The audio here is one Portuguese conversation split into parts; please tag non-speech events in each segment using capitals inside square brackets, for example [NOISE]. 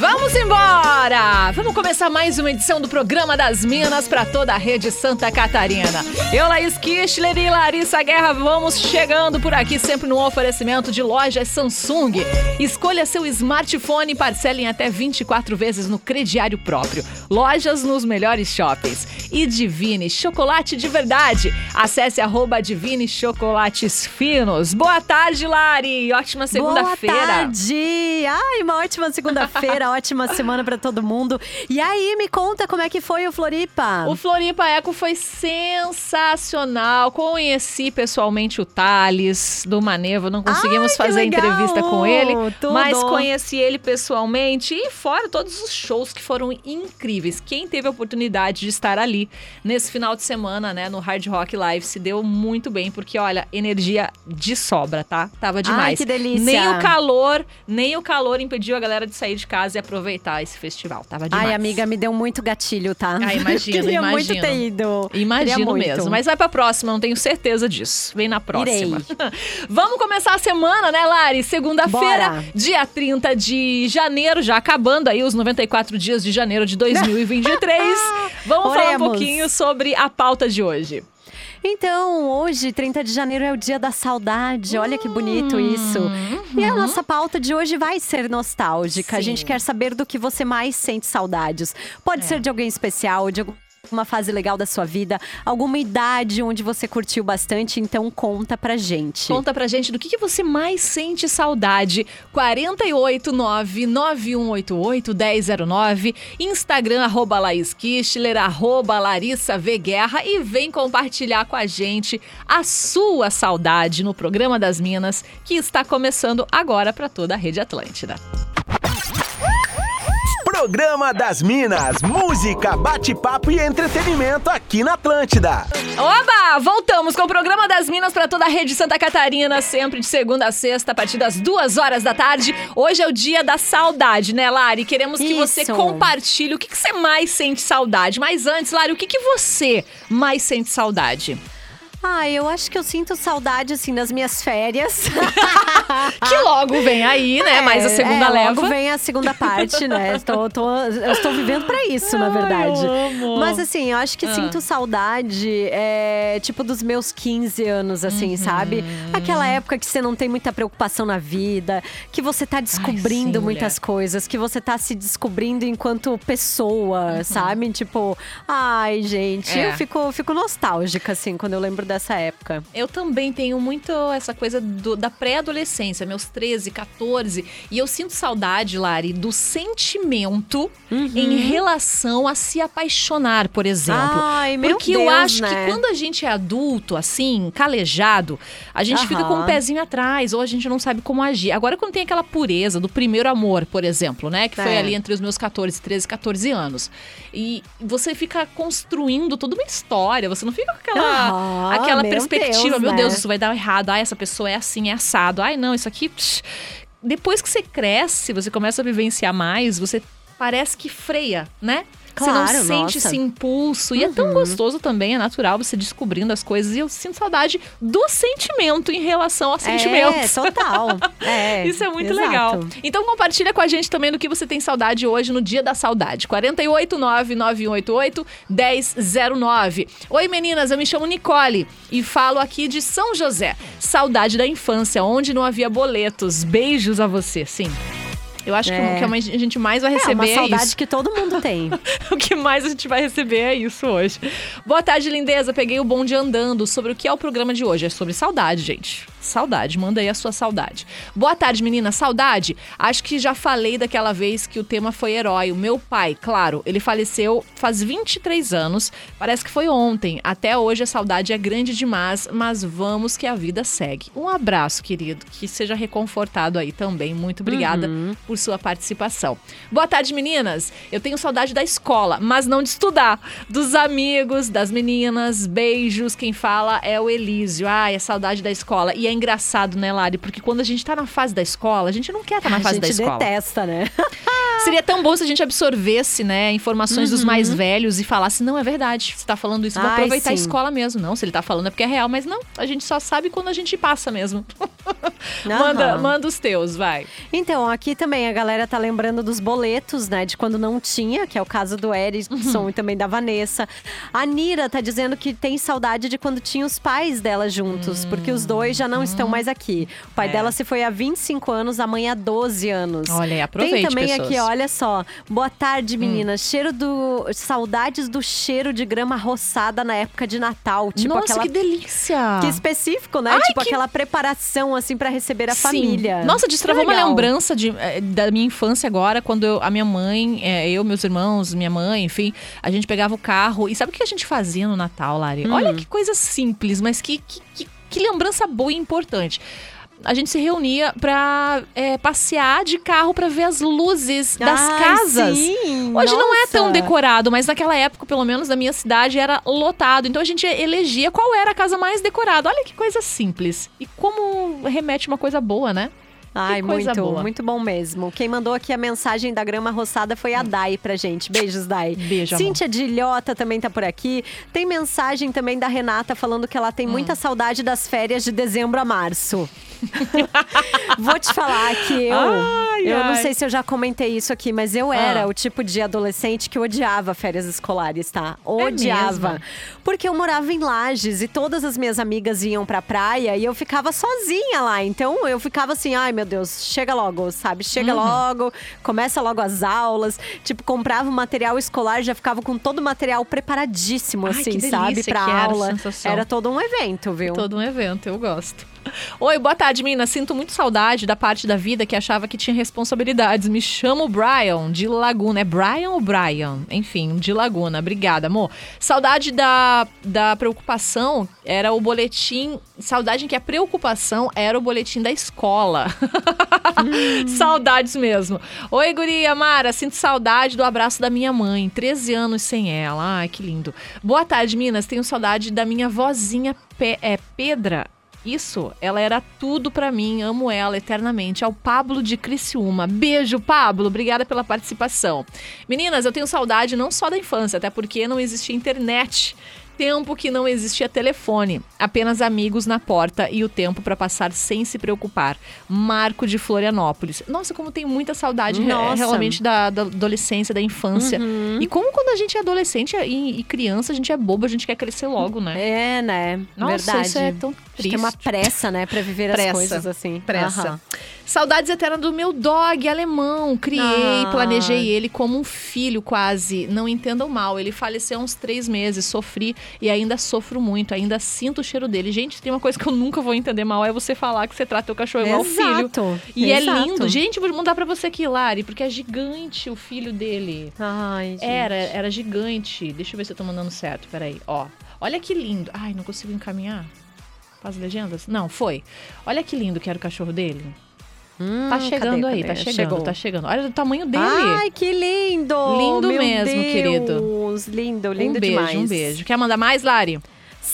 Vamos embora! Vamos começar mais uma edição do programa das Minas para toda a rede Santa Catarina. Eu, Laís Kischler e Larissa Guerra, vamos chegando por aqui sempre no oferecimento de lojas Samsung. Escolha seu smartphone e parcele em até 24 vezes no crediário próprio. Lojas nos melhores shoppings. E Divine Chocolate de Verdade. Acesse arroba Divine Chocolates Finos. Boa tarde, Lari! Ótima segunda-feira. Boa tarde! Ai, uma ótima segunda-feira, [LAUGHS] ótima semana para todo mundo. E aí, me conta como é que foi o Floripa? O Floripa Eco foi sensacional. Conheci pessoalmente o Thales do Manevo. Não conseguimos Ai, fazer legal! entrevista com ele, Tudo. mas conheci ele pessoalmente e fora todos os shows que foram incríveis. Quem teve a oportunidade de estar ali nesse final de semana, né, no Hard Rock Live, se deu muito bem, porque olha, energia de sobra, tá? Tava demais. que delícia. Nem o calor, nem o calor impediu a galera de sair de casa e aproveitar esse festival. Tava demais. Ai, amiga, me deu muito gatilho, tá? Ah, [LAUGHS] imagino, Queria imagino. muito ter ido. Imagino muito. mesmo. Mas vai pra próxima, não tenho certeza disso. Vem na próxima. Irei. [LAUGHS] Vamos começar a semana, né, Lari? Segunda-feira, dia 30 de janeiro, já acabando aí os 94 dias de janeiro de 2023. [LAUGHS] Vamos falar um Oremos. pouquinho sobre a pauta de hoje. Então, hoje, 30 de janeiro, é o dia da saudade. Olha que bonito Hum, isso. E a nossa pauta de hoje vai ser nostálgica. A Sim. gente quer saber do que você mais sente saudades. Pode É. ser de alguém especial, de alguma fase legal da sua vida, alguma idade onde você curtiu bastante, então conta pra gente. Conta pra gente do que, que você mais sente saudade. 489-9188-1009. Instagram, arroba Laís Kischler, arroba Larissa V Guerra. E vem compartilhar com a gente a sua saudade no programa das Minas, que está começando agora para toda a Rede Atlântida. Programa das Minas, música, bate-papo e entretenimento aqui na Atlântida. Oba! Voltamos com o programa das Minas para toda a rede Santa Catarina, sempre de segunda a sexta, a partir das duas horas da tarde. Hoje é o dia da saudade, né, Lari? Queremos que você Isso. compartilhe o que, que você mais sente saudade. Mas antes, Lari, o que, que você mais sente saudade? Ah, eu acho que eu sinto saudade, assim, das minhas férias. [LAUGHS] Que logo vem aí, né? mais a É, segunda é, leva. Logo vem a segunda parte, né? [LAUGHS] Estou, tô- eu estou vivendo pra isso, na verdade. eu. Mas assim, eu acho que Ah. sinto saudade, é, tipo, dos meus 15 anos, assim, Uhum. sabe? Aquela época que você não tem muita preocupação na vida, que você tá descobrindo sim, muitas coisas, que você tá se descobrindo enquanto pessoa, sabe? Tipo, ai, gente, Uhum. É. eu fico, fico nostálgica, assim, quando eu lembro dessa época. Eu também tenho muito essa coisa do- da pré-adolescência, meus 13, 14. E eu sinto saudade, Lari, do sentimento Uhum. em relação a se apaixonar, por exemplo. Ai, meu Porque eu Deus, acho né? que quando a gente é adulto, assim, calejado, a gente fica com o Aham. pezinho atrás, ou a gente não sabe como agir. Agora, quando tem aquela pureza do primeiro amor, por exemplo, né? Que foi É. ali entre os meus 14, 13, 14 anos. E você fica construindo toda uma história, você não fica com aquela, Aham, aquela meu perspectiva, Deus, meu né? Deus, isso vai dar errado. Ah, essa pessoa é assim, é assado. Ai, não, isso aqui. psh. Depois que você cresce, você começa a vivenciar mais, você parece que freia, né? Você Claro, não sente nossa. esse impulso. E é tão gostoso também, é natural você descobrindo as coisas. E eu sinto saudade do sentimento em relação aos sentimentos. É, total. [LAUGHS] É, Isso é muito exato. legal. Então compartilha com a gente também do que você tem saudade hoje no Dia da Saudade. 489-9188-1009. Oi meninas, eu me chamo Nicole e falo aqui de São José. Saudade da infância, onde não havia boletos. Beijos a você, sim. Eu acho que É. o que a gente mais vai É receber uma é saudade isso. que todo mundo [LAUGHS] tem. o que mais a gente vai receber é isso hoje. Boa tarde, lindeza. Peguei o bonde andando. Sobre o que é o programa de hoje? É sobre saudade, gente. Saudade. Manda aí a sua saudade. Boa tarde, menina. Saudade? Acho que já falei daquela vez que o tema foi herói. O meu pai, claro, ele faleceu faz 23 anos. Parece que foi ontem. Até hoje a saudade é grande demais, mas vamos que a vida segue. Um abraço, querido. Que seja reconfortado aí também. Muito obrigada por sua participação. Boa tarde, meninas. Eu tenho saudade da escola, mas não de estudar. Dos amigos, das meninas, beijos. Quem fala é o Elísio. Ai, é saudade da escola. E é engraçado, né, Lari? Porque quando a gente tá na fase da escola, a gente não quer estar na a fase gente da escola. detesta, né? [LAUGHS] Seria tão bom se a gente absorvesse, né, informações dos mais velhos e falasse, não, é verdade, você tá falando isso, vou Ai, aproveitar a sim. escola mesmo. Não, se ele tá falando é porque é real, mas não, a gente só sabe quando a gente passa mesmo. [LAUGHS] manda, manda os teus, vai. Então, aqui também a galera tá lembrando dos boletos, né? De quando não tinha, que é o caso do Erickson e também da Vanessa. A Nira tá dizendo que tem saudade de quando tinha os pais dela juntos, porque os dois já não estão mais aqui. O pai É. dela se foi há 25 anos, a mãe há 12 anos. Olha aproveite, Tem também pessoas. Hum. aqui, olha só. Boa tarde, meninas. Cheiro do. Saudades do cheiro de grama roçada na época de Natal. Tipo Nossa, aquela. que delícia! Que específico, né? Ai, tipo que- aquela preparação, assim, pra receber a Sim. família. Nossa, destravou uma lembrança de, eh, da minha infância agora, quando eu- a minha mãe, eh, eu, meus irmãos, minha mãe, enfim, a gente pegava o carro. E sabe o que a gente fazia no Natal, Lari? Hum. Olha que coisa simples, mas que, que, que, que lembrança boa e importante. A gente se reunia pra eh, passear de carro pra ver as luzes das Ai, casas. sim, Hoje não é tão nossa. decorado, mas naquela época, pelo menos na minha cidade, era lotado. Então a gente elegia qual era a casa mais decorada. Olha que coisa simples. E como remete uma coisa boa, né? Ai, muito, boa. muito bom mesmo. Quem mandou aqui a mensagem da grama roçada foi a Dai pra gente. Beijos, Dai. Beijo, amor. Cíntia Dilhota também tá por aqui. Tem mensagem também da Renata falando que ela tem Hum. muita saudade das férias de dezembro a março. [LAUGHS] Vou te falar que eu. Ai, eu não ai. sei se eu já comentei isso aqui, mas eu era Ah. o tipo de adolescente que odiava férias escolares, tá? É Odiava. mesmo? Porque eu morava em Lages e todas as minhas amigas iam pra praia e eu ficava sozinha lá. Então eu ficava assim, ai meu Deus, chega logo, sabe? Chega Uhum. logo, começa logo as aulas. Tipo, comprava o material escolar, já ficava com todo o material preparadíssimo, Ai, assim, sabe? Pra era, aula. sensação. Era todo um evento, viu? Todo um evento, eu gosto. Oi, boa tarde, menina. Sinto muito saudade da parte da vida que achava que tinha responsabilidades. Me chamo Brian, de Laguna. É Brian ou Brian? Enfim, de Laguna. Obrigada, amor. Saudade da, da preocupação era o boletim. Saudade que a preocupação era o boletim da escola. [LAUGHS] Saudades mesmo. Oi, guria Mara. Sinto saudade do abraço da minha mãe. 13 anos sem ela. Ai, que lindo. Boa tarde, Minas. Tenho saudade da minha vozinha Pe é, Pedra. Isso, ela era tudo pra mim, amo ela eternamente. Ao Pablo de Criciúma. Beijo, Pablo, obrigada pela participação. Meninas, eu tenho saudade não só da infância, até porque não existia internet. Tempo que não existia telefone, apenas amigos na porta e o tempo pra passar sem se preocupar. Marco de Florianópolis. Nossa, como tenho muita saudade Nossa. realmente da, da adolescência, da infância. Uhum. E como quando a gente é adolescente e, e criança, a gente é bobo, a gente quer crescer logo, né? É, né? Nossa, Verdade. isso é tão triste. Tem uma pressa, né, pra viver Pressa. as coisas assim. Pressa. Aham. Saudades eternas do meu dog alemão. Criei, Ah. planejei ele como um filho quase. Não entendam mal, ele faleceu há uns três meses. Sofri e ainda sofro muito. Ainda sinto o cheiro dele. Gente, tem uma coisa que eu nunca vou entender mal. É você falar que você trata teu cachorro igual filho. Exato. E é lindo. Gente, vou mandar pra você aqui, Lari. Porque é gigante o filho dele. Ai, gente. Era, era gigante. Deixa eu ver se eu tô mandando certo. Peraí, ó. Olha que lindo. Ai, não consigo encaminhar. As legendas? Não, foi. Olha que lindo que era o cachorro dele. Hum, Tá chegando cadê, aí, cadê? tá chegando, Chegou. tá chegando. Olha o tamanho dele. Ai, que lindo! Lindo Meu mesmo, querido. Deus, Lindo, lindo um beijo, demais. um beijo. Quer mandar mais, Lari?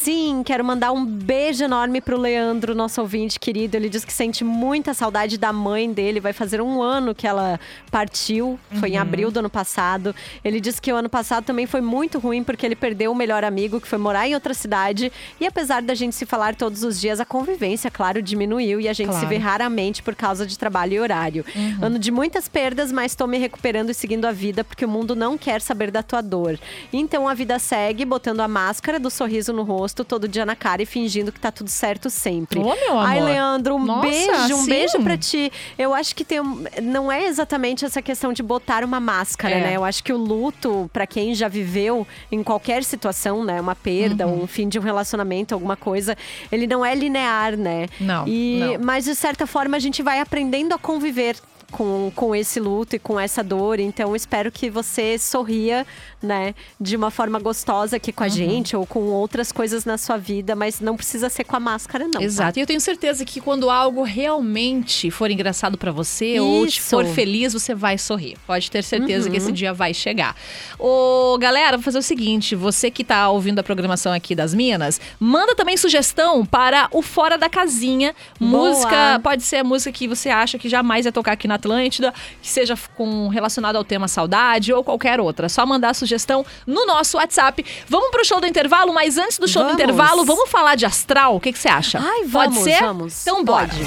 Sim, quero mandar um beijo enorme pro Leandro, nosso ouvinte querido. Ele diz que sente muita saudade da mãe dele. Vai fazer um ano que ela partiu, foi Uhum. em abril do ano passado. Ele disse que o ano passado também foi muito ruim porque ele perdeu o melhor amigo, que foi morar em outra cidade. E apesar da gente se falar todos os dias, a convivência, claro, diminuiu e a gente se Claro. vê raramente por causa de trabalho e horário. Uhum. Ano de muitas perdas, mas tô me recuperando e seguindo a vida porque o mundo não quer saber da tua dor. Então a vida segue, botando a máscara do sorriso no rosto, todo dia na cara e fingindo que tá tudo certo sempre. Ô, meu amor. Ai, Leandro, um Nossa, beijo, um sim. beijo pra ti. Eu acho que tem não é exatamente essa questão de botar uma máscara, É. né? Eu acho que o luto, pra quem já viveu em qualquer situação, né, uma perda, Uhum. um fim de um relacionamento, alguma coisa, ele não é linear, né? Não, E não. mas de certa forma a gente vai aprendendo a conviver com, com esse luto e com essa dor. Então, espero que você sorria, né, de uma forma gostosa aqui com Uhum. a gente ou com outras coisas na sua vida, mas não precisa ser com a máscara, não. tá? Exato. E eu tenho certeza que quando algo realmente for engraçado pra você ou te Isso. for feliz, você vai sorrir. Pode ter certeza Uhum. que esse dia vai chegar. Ô, galera, vou fazer o seguinte: você que tá ouvindo a programação aqui das Minas, manda também sugestão para o Fora da Casinha. Boa. Música, pode ser a música que você acha que jamais ia tocar aqui na Atlântida, que seja com relacionado ao tema saudade ou qualquer outra. É só mandar a sugestão no nosso WhatsApp. Vamos pro show do intervalo, mas antes do show Vamos. do intervalo, vamos falar de astral? O que, você acha? Ai, Pode vamos, ser? vamos. Então bora. Pode.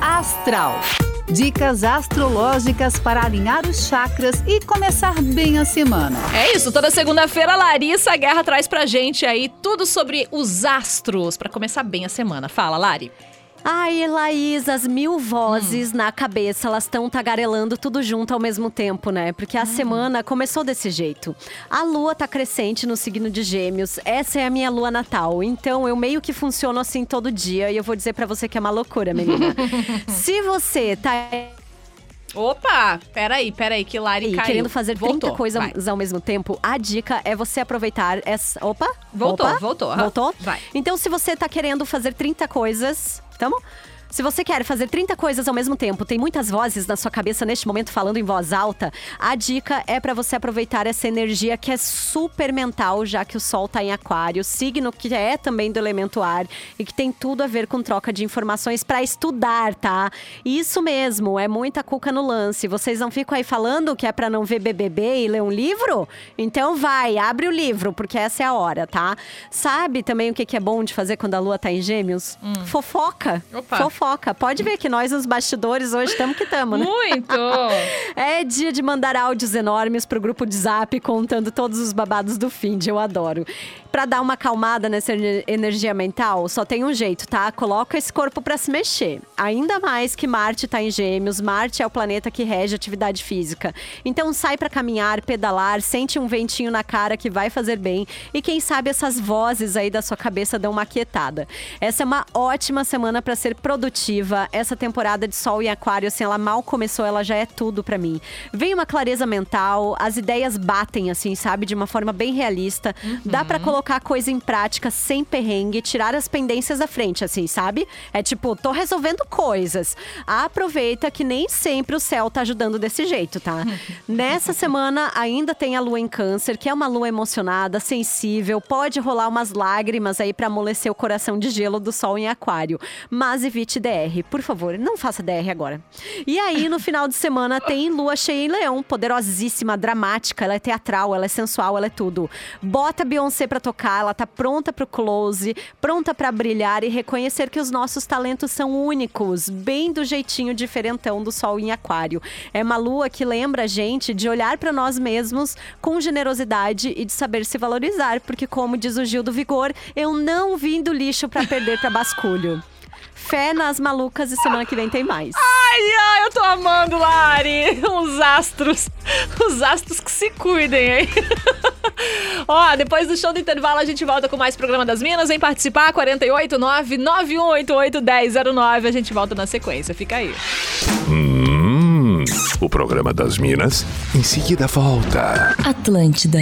Astral. Dicas astrológicas para alinhar os chakras e começar bem a semana. É isso, toda segunda-feira Larissa Guerra traz pra gente aí tudo sobre os astros pra começar bem a semana. Fala, Lari. Ai, Laís, as mil vozes na cabeça, elas estão tagarelando tudo junto ao mesmo tempo, né? Porque a semana começou desse jeito. A lua tá crescente no signo de Gêmeos. Essa é a minha lua natal. Então eu meio que funciono assim todo dia e eu vou dizer pra você que é uma loucura, menina. [LAUGHS] Se você tá Opa, peraí, peraí, que Lari caiu. querendo fazer 30 Voltou, vai. coisas ao mesmo tempo, a dica é você aproveitar essa. Opa! Voltou, opa, voltou. Voltou? Vai. Então, se você tá querendo fazer 30 coisas. Tamo? Se você quer fazer 30 coisas ao mesmo tempo, tem muitas vozes na sua cabeça neste momento falando em voz alta, a dica é para você aproveitar essa energia que é super mental, já que o Sol tá em Aquário, signo que é também do elemento ar e que tem tudo a ver com troca de informações para estudar, tá? Isso mesmo, é muita cuca no lance. Vocês não ficam aí falando que é para não ver BBB e ler um livro? Então vai, abre o livro, porque essa é a hora, tá? Sabe também o que é bom de fazer quando a lua tá em Gêmeos? Fofoca. Opa. Fofoca. Pode ver que nós, nos bastidores, hoje estamos que estamos, né? Muito! [LAUGHS] É dia de mandar áudios enormes pro grupo de zap contando todos os babados do fim de eu adoro. Pra dar uma acalmada nessa ener- energia mental, só tem um jeito, tá? Coloca esse corpo pra se mexer. Ainda mais que Marte tá em Gêmeos, Marte é o planeta que rege a atividade física. Então sai pra caminhar, pedalar, sente um ventinho na cara que vai fazer bem e quem sabe essas vozes aí da sua cabeça dão uma quietada. Essa é uma ótima semana pra ser produtiva. Essa temporada de Sol em Aquário, assim, ela mal começou, ela já é tudo pra mim. Vem uma clareza mental, as ideias batem, assim, sabe? De uma forma bem realista. Dá pra colocar coisa em prática sem perrengue, tirar as pendências da frente, assim, sabe? É tipo, tô resolvendo coisas. Aproveita que nem sempre o céu tá ajudando desse jeito, tá? [LAUGHS] Nessa semana ainda tem a lua em câncer, que é uma lua emocionada, sensível, pode rolar umas lágrimas aí pra amolecer o coração de gelo do sol em aquário. Mas evite DR, por favor, não faça DR agora. E aí, no final de semana, tem lua cheia em leão, poderosíssima, dramática, ela é teatral, ela é sensual, ela é tudo. Bota Beyoncé pra tocar, ela tá pronta pro close, pronta pra brilhar e reconhecer que os nossos talentos são únicos, bem do jeitinho diferentão do sol em aquário. É uma lua que lembra a gente de olhar pra nós mesmos com generosidade e de saber se valorizar, porque como diz o Gil do Vigor, eu não vim do lixo pra perder pra basculho. Fé nas malucas e semana que vem tem mais. Ai, ai, eu tô amando, Lari. Os astros. Os astros que se cuidem, hein? [LAUGHS] [LAUGHS] Ó, depois do show do intervalo, a gente volta com mais programa das Minas. Vem participar, 489-9188-1009. A gente volta na sequência. Fica aí. Hum, o programa das Minas em seguida volta. Atlântida.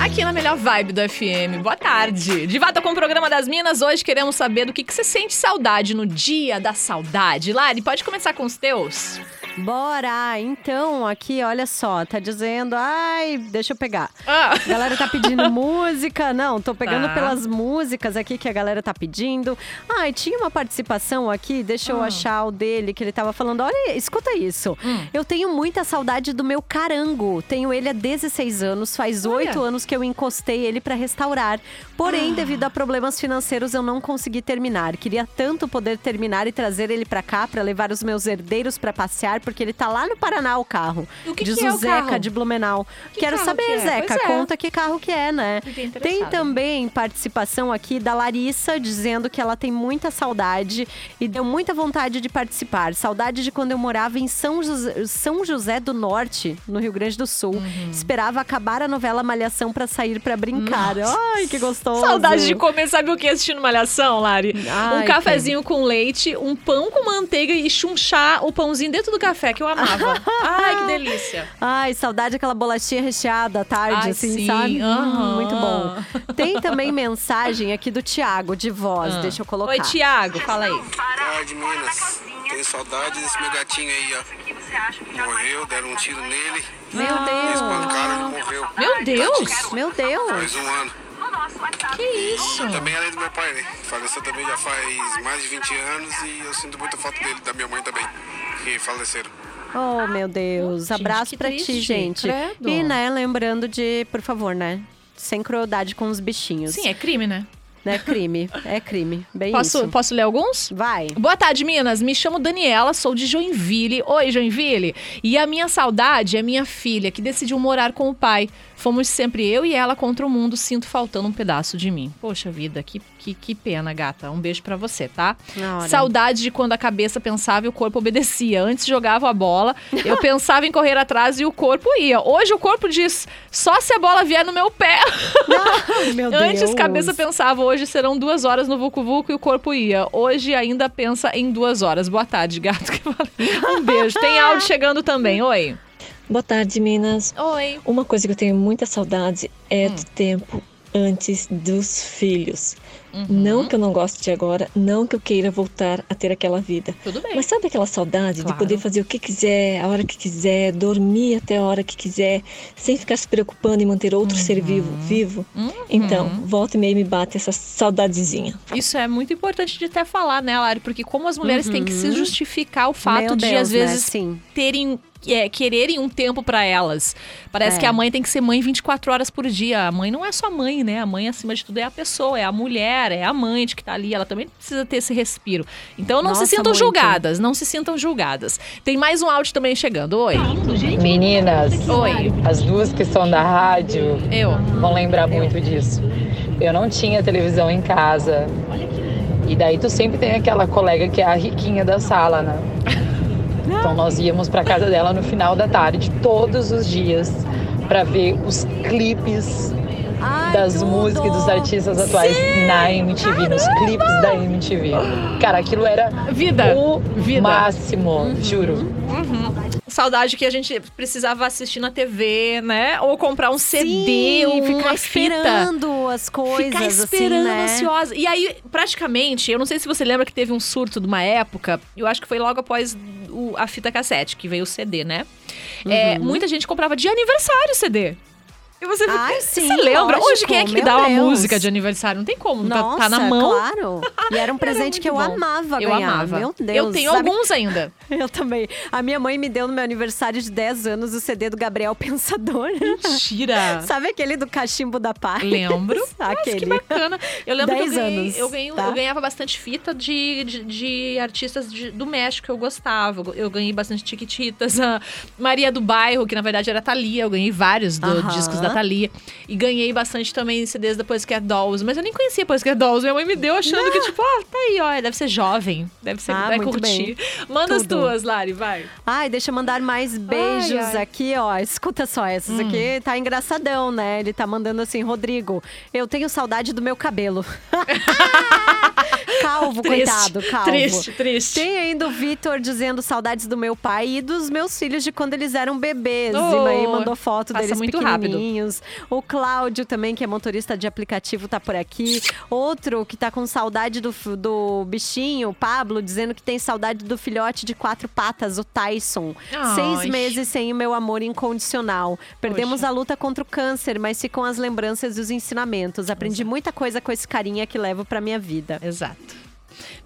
Aqui na melhor vibe do FM. Boa tarde. De volta com o programa das Minas. Hoje queremos saber do que, que você sente saudade no dia da saudade. Lari, pode começar com os teus? Bora! Então, aqui, olha só, tá dizendo. Ai, deixa eu pegar. Ah. A galera tá pedindo [LAUGHS] música. Não, tô pegando Tá. pelas músicas aqui que a galera tá pedindo. Ai, tinha uma participação aqui, deixa eu achar o dele, que ele tava falando. Olha, escuta isso. Hum. Eu tenho muita saudade do meu carango. Tenho ele há 16 anos, faz oito anos que eu encostei ele pra restaurar. Ah. Porém, devido a problemas financeiros, eu não consegui terminar. Queria tanto poder terminar e trazer ele pra cá pra levar os meus herdeiros pra passear, porque ele tá lá no Paraná o carro. O que Diz que é o o Zeca carro? de Blumenau. Que Quero saber, que é? Zeca, Pois é. conta que carro que é, né? Tem também participação aqui da Larissa dizendo que ela tem muita saudade e deu muita vontade de participar. Saudade de quando eu morava em São José, São José do Norte, no Rio Grande do Sul. Uhum. Esperava acabar a novela Malhação pra sair pra brincar. Ai, que gostoso. Saudade de comer, sabe o que assistindo Malhação, Lari? Ai, um cafezinho com leite, um pão com manteiga e chunchar o pãozinho dentro do café, que eu amava. [LAUGHS] Ai, que delícia. Ai, saudade daquela bolachinha recheada à tarde, Ai, assim, sim, sabe? Hum, aham. muito bom. Tem também mensagem aqui do Tiago, de voz. Ah. Deixa eu colocar. Oi, Tiago, fala aí. tarde, Minas. Tenho saudade desse meu gatinho aí, ó. Morreu, deram um tiro nele. Meu Me Deus. espancaram, ele morreu. Meu Deus! Meu Deus. Faz um ano. Que isso? Também além do meu pai, né? Faleceu também já faz mais de 20 anos e eu sinto muita falta dele, da minha mãe também, que faleceram. Oh, meu Deus. Abraço triste. ti, gente. Credo. E, né, lembrando de, por favor, né? Sem crueldade com os bichinhos. Sim, é crime, né? É crime. É crime. Bem Posso, isso. posso ler alguns? Vai. Boa tarde, Minas. Me chamo Daniela, sou de Joinville. Oi, Joinville. E a minha saudade é minha filha, que decidiu morar com o pai. Fomos sempre eu e ela contra o mundo. Sinto faltando um pedaço de mim. Poxa vida, que, que, que pena, gata. Um beijo pra você, tá? Saudade de quando a cabeça pensava e o corpo obedecia. Antes jogava a bola, eu [LAUGHS] pensava em correr atrás e o corpo ia. Hoje o corpo diz: só se a bola vier no meu pé. [LAUGHS] Ai, meu Deus. Antes, cabeça pensava, hoje serão duas horas no Vucu Vucu e o corpo ia. Hoje ainda pensa em duas horas. Boa tarde, gato. [LAUGHS] Um beijo. Tem áudio chegando também. Oi. Boa tarde, Minas. Oi. Uma coisa que eu tenho muita saudade é do tempo antes dos filhos. Não que eu não goste de agora, não que eu queira voltar a ter aquela vida. Tudo bem. Mas sabe aquela saudade Claro. de poder fazer o que quiser, a hora que quiser, dormir até a hora que quiser, sem ficar se preocupando em manter outro ser vivo, vivo? Então, volta e meia me bate essa saudadezinha. Isso é muito importante de até falar, né, Lari? Porque como as mulheres têm que se justificar o fato Meu de, Deus, às né? vezes, Sim. terem. É, quererem um tempo pra elas. Parece É. que a mãe tem que ser mãe 24 horas por dia. A mãe não é só mãe, né? A mãe, acima de tudo, é a pessoa, é a mulher, é a amante que tá ali. Ela também precisa ter esse respiro. Então não Nossa, se sintam muito. julgadas, não se sintam julgadas. Tem mais um áudio também chegando. Oi. Meninas, Oi. as duas que são da rádio Eu. vão lembrar muito disso. Eu não tinha televisão em casa. E daí tu sempre tem aquela colega que é a riquinha da sala, né? Então nós íamos pra casa dela no final da tarde, todos os dias, pra ver os clipes Ai, das tudo. músicas e dos artistas atuais na MTV, nos clipes da MTV. Cara, aquilo era Vida. o Vida. máximo, juro. Saudade que a gente precisava assistir na TV, né? Ou comprar um CD, Sim, ou ficar uma fita. esperando as coisas, Ficar esperando, assim, né? ansiosa. E aí, praticamente, eu não sei se você lembra que teve um surto de uma época, eu acho que foi logo após o- a fita cassete, que veio o CD, né? É, Uhum. muita gente comprava de aniversário o CD. E você, Ai, sim, você lembra? lógico, Hoje, quem é que dá uma Deus. música de aniversário? Não tem como, tá- Nossa, tá, na mão. claro. E era um [LAUGHS] presente muito que eu bom. amava Eu ganhar. amava. Meu Deus. eu tenho sabe- alguns ainda. [LAUGHS] Eu também. A minha mãe me deu no meu aniversário de 10 anos o CD do Gabriel Pensador. Mentira. [LAUGHS] Sabe aquele do cachimbo da paz? Lembro. Nossa, que aquele. bacana. Eu lembro que eu, 10 ganhei, anos, eu, ganhei- tá? eu ganhava bastante fita de, de, de artistas de- do México que eu gostava. Eu ganhei bastante Tiquititas. Maria do Bairro, que na verdade era Thalia. Eu ganhei vários do- discos da Thalia. E ganhei bastante também CDs da Pussycat Dolls. Mas eu nem conhecia Pussycat Dolls. Minha mãe me deu achando que, tipo, ah, tá aí, ó. Deve ser jovem. Deve ser, Ah, vai curtir. bem. Manda as Tudo. tuas, Lari, vai. Ai, deixa eu mandar mais beijos Ai, ai. aqui, ó. Escuta só, essas aqui tá engraçadão, né? Ele tá mandando assim, Rodrigo, eu tenho saudade do meu cabelo. [LAUGHS] calvo, Triste, coitado, calvo. Triste, triste. Tem ainda o Vitor dizendo saudades do meu pai e dos meus filhos de quando eles eram bebês. Oh, e aí mandou foto deles muito rápido. O Cláudio também, que é motorista de aplicativo, tá por aqui. Outro que tá com saudade do, do bichinho, o Pablo, dizendo que tem saudade do filhote de quatro patas, o Tyson. Ai. Seis meses sem o meu amor incondicional. Perdemos Poxa. a luta contra o câncer, mas ficam as lembranças e os ensinamentos. Aprendi muita coisa com esse carinha que levo pra minha vida. Exato.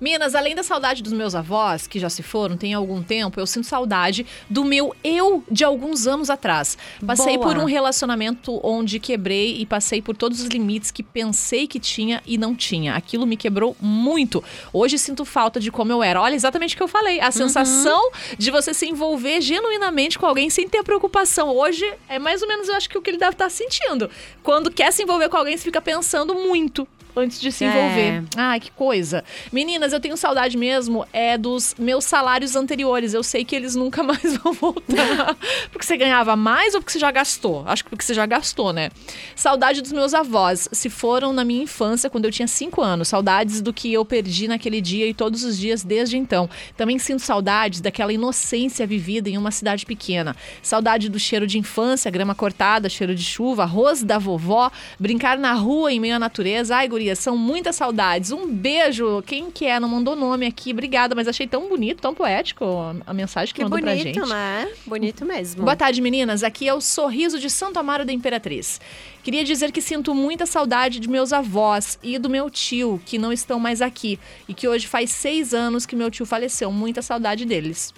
Minas, além da saudade dos meus avós, que já se foram tem algum tempo, eu sinto saudade do meu eu de alguns anos atrás. Passei Boa. por um relacionamento onde quebrei e passei por todos os limites que pensei que tinha e não tinha. Aquilo me quebrou muito. Hoje sinto falta de como eu era. Olha exatamente o que eu falei. A sensação de você se envolver genuinamente com alguém sem ter preocupação. Hoje é mais ou menos, eu acho que o que ele deve estar sentindo. Quando quer se envolver com alguém, você fica pensando muito antes de se É. envolver. Ai, que coisa. Meninas, eu tenho saudade mesmo é dos meus salários anteriores. Eu sei que eles nunca [LAUGHS] mais vão voltar. porque você ganhava mais ou porque você já gastou? Acho que porque você já gastou, né? Saudade dos meus avós. Se foram na minha infância, quando eu tinha 5 anos. Saudades do que eu perdi naquele dia e todos os dias desde então. Também sinto saudades daquela inocência vivida em uma cidade pequena. Saudade do cheiro de infância, grama cortada, cheiro de chuva, arroz da vovó, brincar na rua em meio à natureza. Ai, gurias, São muitas saudades. Um beijo. Quem que é? Não mandou nome aqui. Obrigada, mas achei tão bonito, tão poético a mensagem que, Que mandou pra gente. bonito, né? Bonito mesmo. Boa tarde, meninas. Aqui é o Sorriso de Santo Amaro da Imperatriz. Queria dizer que sinto muita saudade de meus avós e do meu tio, que não estão mais aqui. E que hoje faz seis anos que meu tio faleceu. Muita saudade deles.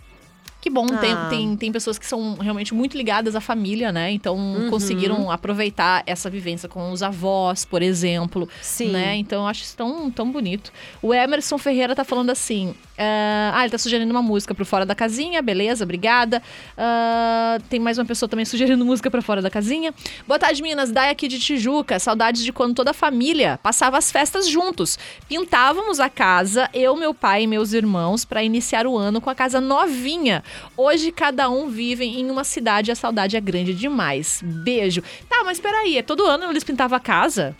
Que bom, tem, Ah. tem, tem pessoas que são realmente muito ligadas à família, né? Então Uhum. conseguiram aproveitar essa vivência com os avós, por exemplo. Sim. Né? Então eu acho isso tão, tão bonito. O Emerson Ferreira tá falando assim. Ah, ah, ele tá sugerindo uma música pro Fora da Casinha, beleza, obrigada. Ah, tem mais uma pessoa também [LAUGHS] sugerindo música pra Fora da Casinha. Boa tarde, Minas. Dai aqui de Tijuca. Saudades de quando toda a família passava as festas juntos. Pintávamos a casa, eu, meu pai e meus irmãos, pra iniciar o ano com a casa novinha. Hoje cada um vive em uma cidade e a saudade é grande demais. Beijo. Tá, mas peraí, é todo ano eles pintavam a casa?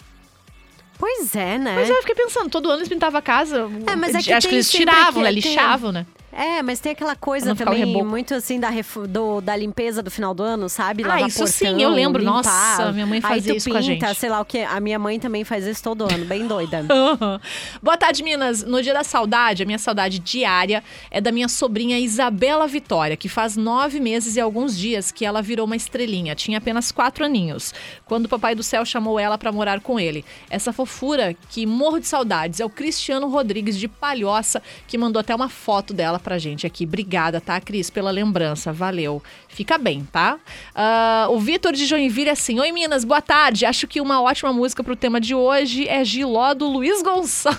Pois é, né? Mas eu fiquei pensando, todo ano eles pintavam a casa. É, mas é que Acho que eles tiravam, né? Lixavam, né? É, mas tem aquela coisa também, muito assim, da, do- da limpeza do final do ano, sabe? Ah, Lavar isso sim, portão, eu lembro. limpar. Nossa, minha mãe fazia isso com a pinta, gente. sei lá o que. A minha mãe também faz isso todo ano, bem doida. [LAUGHS] Boa tarde, Minas. No dia da saudade, a minha saudade diária é da minha sobrinha Isabela Vitória, que faz nove meses e alguns dias que ela virou uma estrelinha. Tinha apenas quatro aninhos, quando o Papai do Céu chamou ela para morar com ele. Essa fofura que morro de saudades é o Cristiano Rodrigues de Palhoça, que mandou até uma foto dela pra gente aqui. Obrigada, tá, Cris, pela lembrança. Valeu. Fica bem, tá? Ah, o Vitor de Joinville é assim: Oi, Minas, boa tarde. Acho que uma ótima música pro tema de hoje é Giló do Luiz Gonçalves.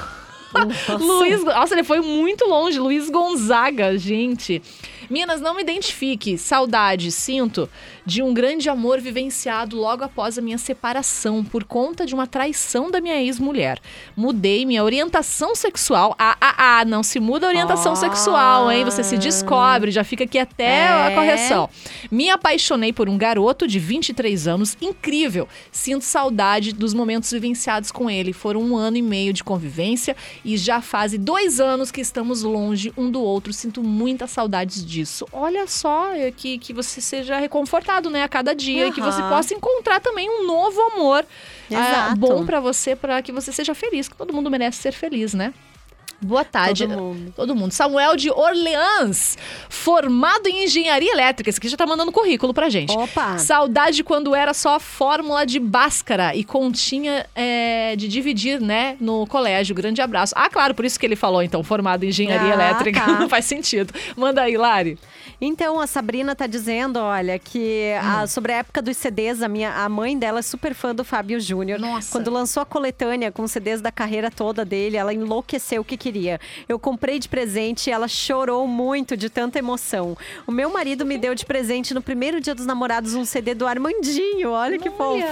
[LAUGHS] Luiz, nossa, ele foi muito longe. Luiz Gonzaga, gente. Minas, não me identifique. Saudade, sinto, de um grande amor vivenciado logo após a minha separação por conta de uma traição da minha ex-mulher. Mudei minha orientação sexual. Ah, ah, ah, não se muda a orientação Ah. sexual, hein? Você se descobre, já fica aqui até a É. correção. Me apaixonei por um garoto de 23 anos, incrível. Sinto saudade dos momentos vivenciados com ele. Foram um ano e meio de convivência e já fazem dois anos que estamos longe um do outro. Sinto muitas saudades disso. Olha só, é que, que você seja reconfortado, né, a cada dia e que você possa encontrar também um novo amor ah, bom pra você, pra que você seja feliz, que todo mundo merece ser feliz, né? Boa tarde. Todo mundo. Todo mundo. Samuel de Orleans, formado em engenharia elétrica. Esse aqui já tá mandando currículo pra gente. Opa! Saudade quando era só a fórmula de Bhaskara e continha é, de dividir, né, no colégio. Grande abraço. Ah, claro, por isso que ele falou, então, formado em engenharia Ah, elétrica. tá. [LAUGHS] Não faz sentido. Manda aí, Lari. Então, a Sabrina tá dizendo, olha, que a- Hum. sobre a época dos CDs, a, minha, a mãe dela é super fã do Fábio Júnior. Nossa. Quando lançou a coletânea com CDs da carreira toda dele, ela enlouqueceu o que queria. Eu comprei de presente e ela chorou muito de tanta emoção. O meu marido me deu de presente no primeiro dia dos namorados um CD do Armandinho. Olha que fofo.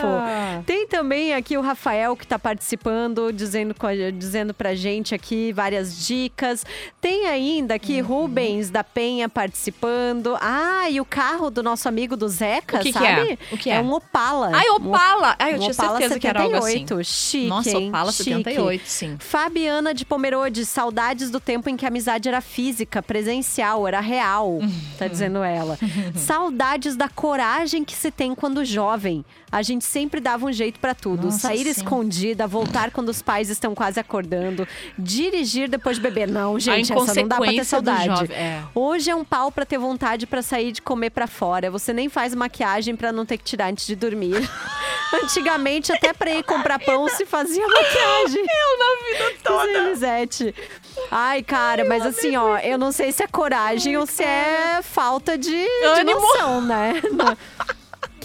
Tem também aqui o Rafael que tá participando, dizendo, dizendo pra gente aqui várias dicas. Tem ainda aqui Uhum. Rubens da Penha participando. Ah, e o carro do nosso amigo do Zeca, O que que sabe? é? O que é? um Opala. Ai, Opala! Ai, eu um tinha Opala certeza que era algo assim. 78. Chique, Nossa, hein? Opala Chique. 78, sim. Fabiana de Pomerode, saudades do tempo em que a amizade era física, presencial, era real, [LAUGHS] tá dizendo ela. saudades da coragem que se tem quando jovem. A gente sempre dava um jeito pra tudo. Nossa, Sair sim. escondida, voltar quando os pais estão quase acordando, dirigir depois de beber. Não, gente, essa não dá pra ter saudade. é. Hoje é um pau pra ter vontade pra sair de comer pra fora. Você nem faz maquiagem pra não ter que tirar antes de dormir. [LAUGHS] [LAUGHS] Antigamente, até pra ir comprar pão se fazia maquiagem. [LAUGHS] Eu na vida Diz Elisete. Ai, cara, mas assim, ó, eu não sei se é coragem ou se é falta de, de noção, né? [LAUGHS]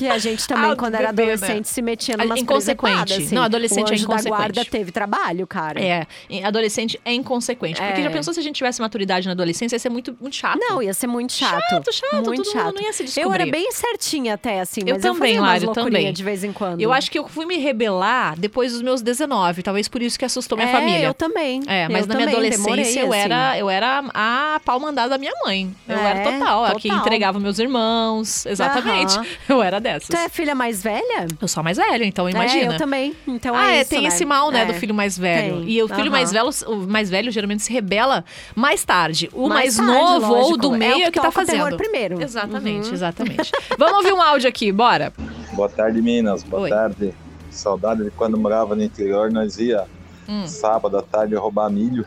Que a gente também, Ah, quando era adolescente, se metia numas inconsequente. assim. Não, adolescente é anjo da inconsequente. guarda teve trabalho, cara. É, adolescente é inconsequente. Porque É. já pensou se a gente tivesse maturidade na adolescência, ia ser muito, muito chato. Não, ia ser muito chato. Chato, chato, Muito todo mundo chato. não ia se Eu descobrir. era bem certinha até, assim, Eu mas eu, também, Lari, eu também. de vez em quando. Eu acho que eu fui me rebelar depois dos meus 19. Talvez por isso que assustou minha é, família. eu também. É, mas Eu na minha também, adolescência eu demorei, assim. era, eu era a pau mandada da minha mãe. Eu É, era total, a que total. entregava meus irmãos. Exatamente. [LAUGHS] Eu era dessas. Tu é filha mais velha? Eu sou a mais velha, então imagina. É, eu também. Então ah, é, é, isso, tem né? esse mal, né, É. do filho mais velho. Tem. E o filho Aham. mais velho, o mais velho geralmente se rebela mais tarde. O mais, Mais tarde, novo ou lógico. do É o meio que é que tá terror fazendo. primeiro. Exatamente, Uhum. exatamente. Vamos ouvir um áudio aqui, bora. Boa tarde, Minas. Boa Oi. tarde. Saudade de quando morava no interior, nós ia Hum. Sábado à tarde roubar milho.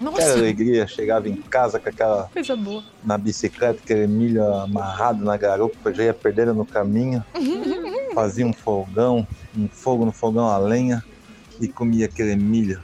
Nossa. Aquela alegria, chegava em casa com aquela. Coisa boa. Na bicicleta, aquele milho amarrado na garupa, já ia perdendo no caminho. [LAUGHS] Fazia um fogão, um fogo no fogão a lenha e comia aquele milho.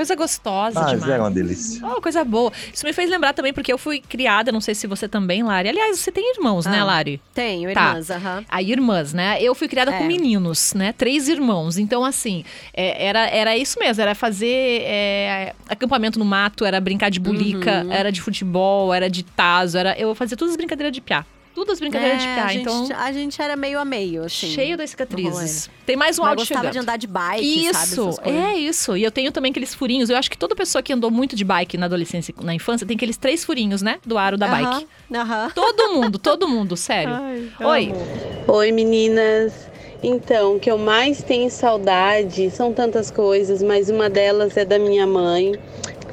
Coisa gostosa Ah, demais. era uma delícia. Oh, coisa boa. Isso me fez lembrar também, porque eu fui criada, não sei se você também, Lari. Aliás, você tem irmãos, né, Ah, Lari? Tenho, Tá. irmãs, aham. Aí, irmãs, né? Eu fui criada com É. meninos, né? Três irmãos. Então, assim, é, era, era isso mesmo. Era fazer é, acampamento no mato, era brincar de bulica, Uhum. era de futebol, era de taso. Era, eu fazia todas as brincadeiras de piá. Todas as brincadeiras de É, piá. a, gente, então, a gente era meio a meio, assim. cheio das cicatrizes. Tem mais um Mas áudio gostava chegando. de andar de bike, sabe? Isso, coisas. é isso. E eu tenho também aqueles furinhos. Eu acho que toda pessoa que andou muito de bike na adolescência e na infância tem aqueles três furinhos, né? Do aro da bike. Aham, aham. Todo [LAUGHS] mundo, todo mundo, sério. Oi. Oi, meninas. Então, o que eu mais tenho saudade são tantas coisas, mas uma delas é da minha mãe,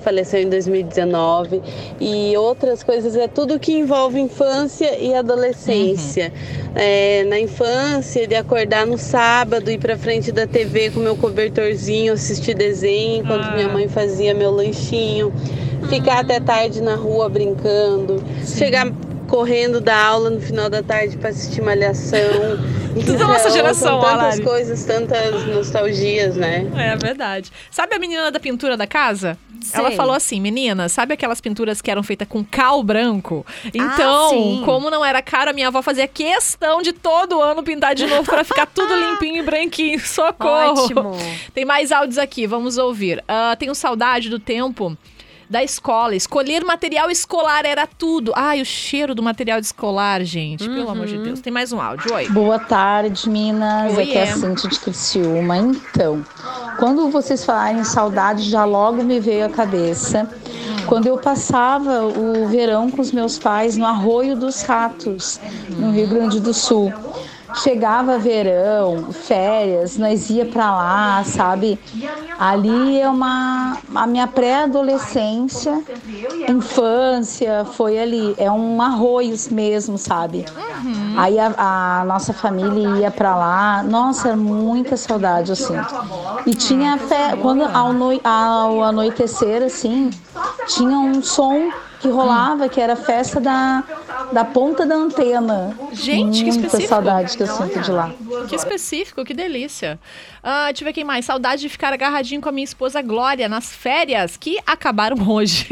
faleceu em 2019, e outras coisas é tudo que envolve infância e adolescência. É, na infância, de acordar no sábado, ir pra frente da TV com meu cobertorzinho, assistir desenho, enquanto minha mãe fazia meu lanchinho, ficar até tarde na rua brincando, chegar correndo da aula no final da tarde para assistir malhação. [LAUGHS] Tudo da nossa geração, São tantas coisas, tantas nostalgias, né? É verdade. Sabe a menina da pintura da casa? Sei. Ela falou assim, menina, sabe aquelas pinturas que eram feitas com cal branco? Então, sim. como não era caro, a minha avó fazia questão de todo ano pintar de novo pra ficar tudo [LAUGHS] limpinho e branquinho. Socorro! Ótimo. Tem mais áudios aqui, vamos ouvir. Ah, tenho saudade do tempo da escola. Escolher material escolar era tudo. Ai, o cheiro do material escolar, gente. Pelo amor de Deus. Tem mais um áudio. Oi. Boa tarde, Minas. Oi, Aqui é é. a Cintia de Criciúma. Então, quando vocês falarem saudade, já logo me veio à cabeça. Quando eu passava o verão com os meus pais no Arroio dos Ratos, no Rio Grande do Sul. Chegava verão, férias, nós ia pra lá, sabe? Ali é uma a minha pré-adolescência, infância, foi ali, é um arroios mesmo, sabe? Aí a, a nossa família ia pra lá, nossa, muita saudade sinto. E tinha fe... quando ao, noi... ao anoitecer assim, tinha um som que rolava, que era a festa da, da ponta da antena. Gente, que Muita específico. saudade que eu sinto de lá. Que específico, que delícia. Ah, deixa eu ver quem mais. Saudade de ficar agarradinho com a minha esposa Glória nas férias, que acabaram hoje.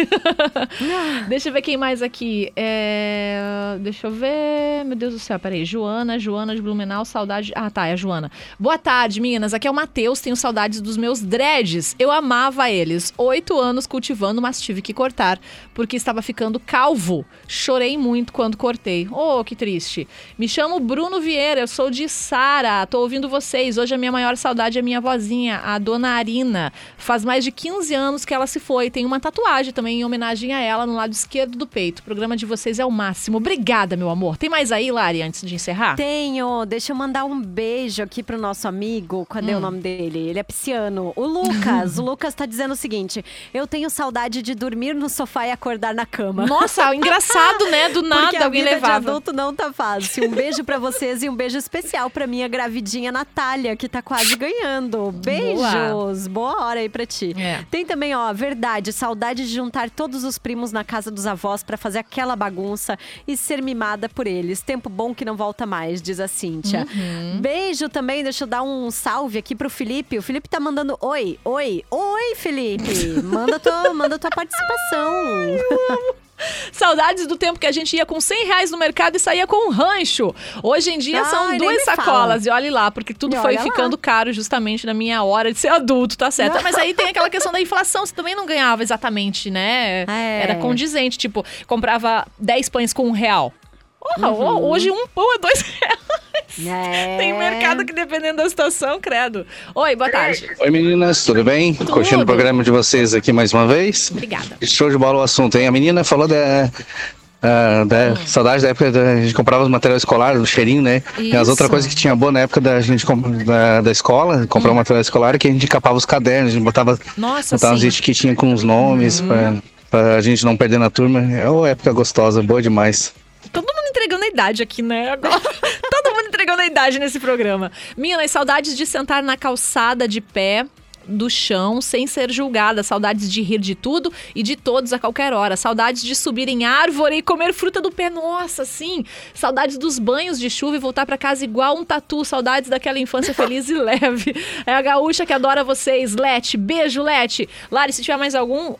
[LAUGHS] deixa eu ver quem mais aqui. É, Deixa eu ver. Meu Deus do céu, peraí. Joana, Joana de Blumenau, saudade. Ah, tá, é a Joana. Boa tarde, meninas. Aqui é o Matheus. Tenho saudades dos meus dreads. Eu amava eles. Oito anos cultivando, mas tive que cortar, porque estava ficando calvo. Chorei muito quando cortei. Oh, que triste. Me chamo Bruno Vieira, eu sou de Sara. Tô ouvindo vocês. Hoje a minha maior saudade é minha vozinha, a dona Arina. Faz mais de 15 anos que ela se foi. Tem uma tatuagem também em homenagem a ela no lado esquerdo do peito. O programa de vocês é o máximo. Obrigada, meu amor. Tem mais aí, Lari, antes de encerrar? Tenho. Deixa eu mandar um beijo aqui pro nosso amigo. Cadê Hum. o nome dele? Ele é pisciano. O Lucas. [LAUGHS] o Lucas tá dizendo o seguinte: Eu tenho saudade de dormir no sofá e acordar na cama. Nossa, [LAUGHS] engraçado, né? Do nada Porque alguém levava. de adulto não tá fácil. Um beijo pra vocês e um beijo especial pra minha gravidinha Natália, que tá quase ganhando. Beijos. Boa, hora aí pra ti. É. Tem também, ó, verdade, saudade de juntar todos os primos na casa dos avós pra fazer aquela bagunça e ser mimada por eles. Tempo bom que não volta mais, diz a Cíntia. Uhum. Beijo também, deixa eu dar um salve aqui pro Felipe. O Felipe tá mandando oi, oi, oi, Felipe. Manda tua, manda tua participação. [LAUGHS] Saudades do tempo que a gente ia com 100 reais no mercado e saía com um rancho. Hoje em dia Ai, são duas me fala. sacolas. E olhe lá, porque tudo E foi olha lá. ficando caro justamente na minha hora de ser adulto, tá certo? Mas aí tem aquela [LAUGHS] questão da inflação. Você também não ganhava exatamente, né? É. Era condizente. Tipo, comprava 10 pães com um real. Porra, Uhum. Hoje um pão é dois [LAUGHS] reais. É. Tem mercado que dependendo da situação, credo. Oi, boa tarde. Oi meninas, tudo bem? Curtindo o programa de vocês aqui mais uma vez. Obrigada. Show de bola o assunto, hein? A menina falou da, ah, da saudade da época da a gente comprava os materiais escolares, do cheirinho, né? E as Isso. outras coisas que tinha boa na época da gente da, da escola, comprar o material escolar, que a gente capava os cadernos, a gente botava, Nossa, botava uns etiquetinhas com os nomes pra, pra gente não perder na turma. É uma época gostosa, boa demais. Todo mundo entregando a idade aqui, né? Agora. Entregando a idade nesse programa. Minas, saudades de sentar na calçada de pé. Do chão sem ser julgada. Saudades de rir de tudo e de todos a qualquer hora. Saudades de subir em árvore e comer fruta do pé. Nossa, sim. Saudades dos banhos de chuva e voltar para casa igual um tatu. Saudades daquela infância [LAUGHS] feliz e leve. É a gaúcha que adora vocês. Lete, beijo, Lete. Lari, se tiver mais algum,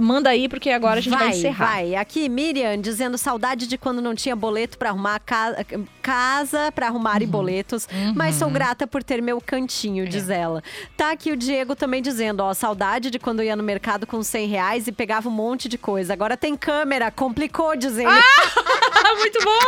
manda aí, porque agora a gente vai, encerrar. Vai, aqui Miriam dizendo saudade de quando não tinha boleto pra arrumar ca- casa, pra arrumar e Uhum. boletos, mas sou grata por ter meu cantinho, É. diz ela. Tá aqui o Diego também dizendo, ó, saudade de quando eu ia no mercado com 100 reais e pegava um monte de coisa. Agora tem câmera, complicou, diz ele. [LAUGHS] muito bom!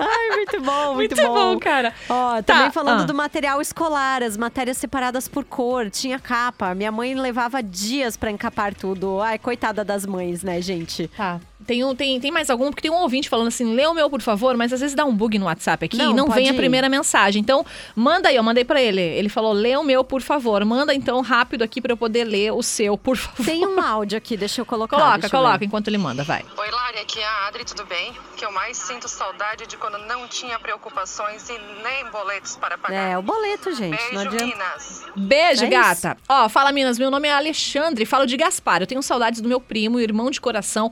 Ai, muito bom, muito, Muito bom, cara. Ó, Tá, também falando ah. do material escolar, as matérias separadas por cor, tinha capa. Minha mãe levava dias pra encapar tudo. Ai, coitada das mães, né, gente? Tá. Tem, um, tem, tem mais algum? Porque tem um ouvinte falando assim, lê o meu, por favor, mas às vezes dá um bug no WhatsApp aqui Não, e não vem a ir. primeira mensagem. Então, manda aí, eu mandei pra ele. Ele falou, lê o meu, por favor. Manda então rápido aqui pra eu poder ler o seu, por favor. Tem um [LAUGHS] áudio aqui, deixa eu colocar. Coloca, coloca, ver. enquanto ele manda, vai. Oi, Lari, aqui é a Adri, tudo bem? Que eu mais sinto saudade de quando não tinha preocupações e nem boletos para pagar. É, o boleto, gente. Beijo, não adianta. Minas. Beijo, É gata. Ó, fala, Minas. Meu nome é Alexandre, falo de Gaspar. Eu tenho saudades do meu primo e irmão de coração,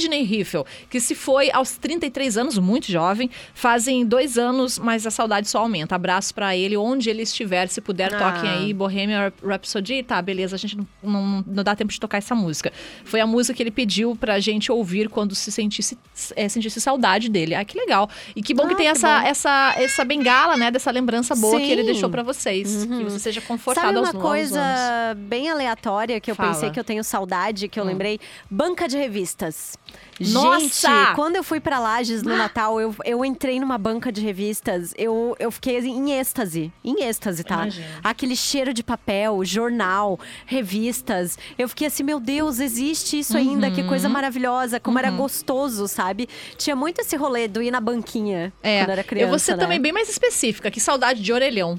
Sidney Riffel, que se foi aos 33 anos, muito jovem. Fazem dois anos, mas a saudade só aumenta. Abraço pra ele, onde ele estiver. Se puder, Ah. toquem aí Bohemian Rhapsody. Tá, beleza, a gente não, não, não dá tempo de tocar essa música. Foi a música que ele pediu pra gente ouvir quando se sentisse, é, sentisse saudade dele. Ah, que legal. E que bom Ah, que tem que essa, bom. essa, essa bengala, né, dessa lembrança boa que ele Sim. deixou pra vocês. Que você seja confortado Sabe aos uma coisa anos. bem aleatória que eu Fala. pensei que eu tenho saudade, que eu Hum. lembrei? Banca de revistas. Nossa! Gente, quando eu fui pra Lages no Natal, eu, eu entrei numa banca de revistas, eu, eu fiquei assim, em êxtase. Em êxtase, tá? Imagino. Aquele cheiro de papel, jornal, revistas. Eu fiquei assim, meu Deus, existe isso ainda, que Uhum. coisa maravilhosa, como era gostoso, sabe? Tinha muito esse rolê do ir na banquinha É, quando era criança. eu vou ser né? também bem mais específica, que saudade de orelhão.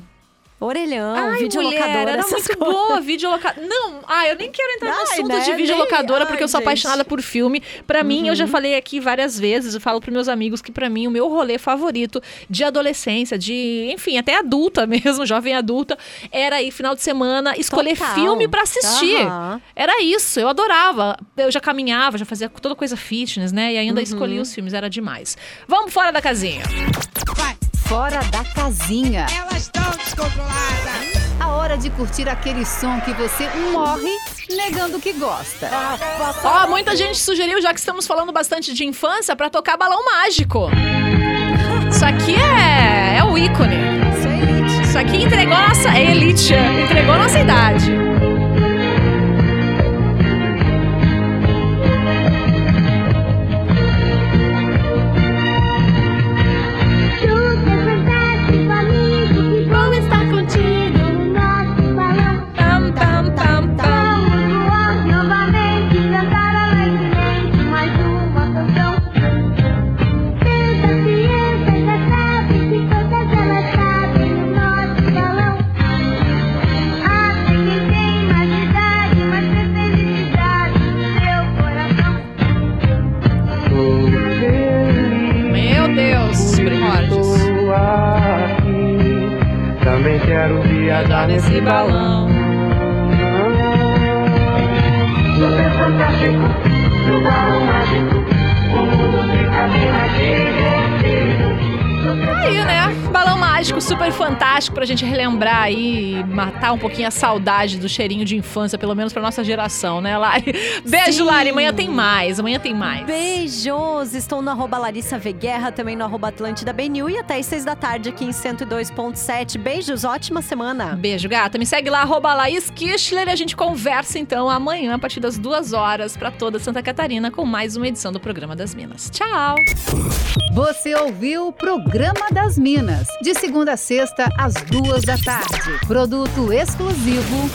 Orelhão, Ai, videolocadora, mulher, era essas muito coisas. boa, videolocadora. Não, ah, eu nem quero entrar no Ai, assunto né? de Nem- videolocadora, porque eu sou Ai, apaixonada gente. por filme. Pra mim, eu já Uhum. falei aqui várias vezes, eu falo pros meus amigos que pra mim o meu rolê favorito de adolescência, de, enfim, até adulta [LAUGHS] mesmo, jovem adulta, era ir final de semana escolher Total. filme pra assistir. Aham. Era isso, eu adorava. Eu já caminhava, já fazia toda coisa fitness, né? E ainda Uhum. escolhia os filmes, era demais. Vamos fora da casinha. Fora da casinha. Elas estão descontroladas. A hora de curtir aquele som que você morre negando que gosta. Ó, muita gente sugeriu, já que estamos falando bastante de infância, pra tocar balão mágico. Isso aqui é, é o ícone. Isso é elite. Isso aqui entregou a nossa. É elite, entregou a nossa idade. Balão. Super fantástico, Mágico, super fantástico pra gente relembrar aí e matar um pouquinho a saudade do cheirinho de infância, pelo menos pra nossa geração, né, Lari? [LAUGHS] Beijo, Sim. Lari. Amanhã tem mais, amanhã tem mais. Beijos! Estou no arroba Larissa V Guerra, também no arroba Atlântida BNU e até às seis da tarde aqui em 102.7. Beijos, ótima semana! Beijo, gata. Me segue lá, arroba Laís Kischler, e a gente conversa então amanhã, a partir das duas horas, pra toda Santa Catarina, com mais uma edição do Programa das Minas. Tchau! Você ouviu o Programa das Minas, de segunda a sexta, às duas da tarde. Produto exclusivo.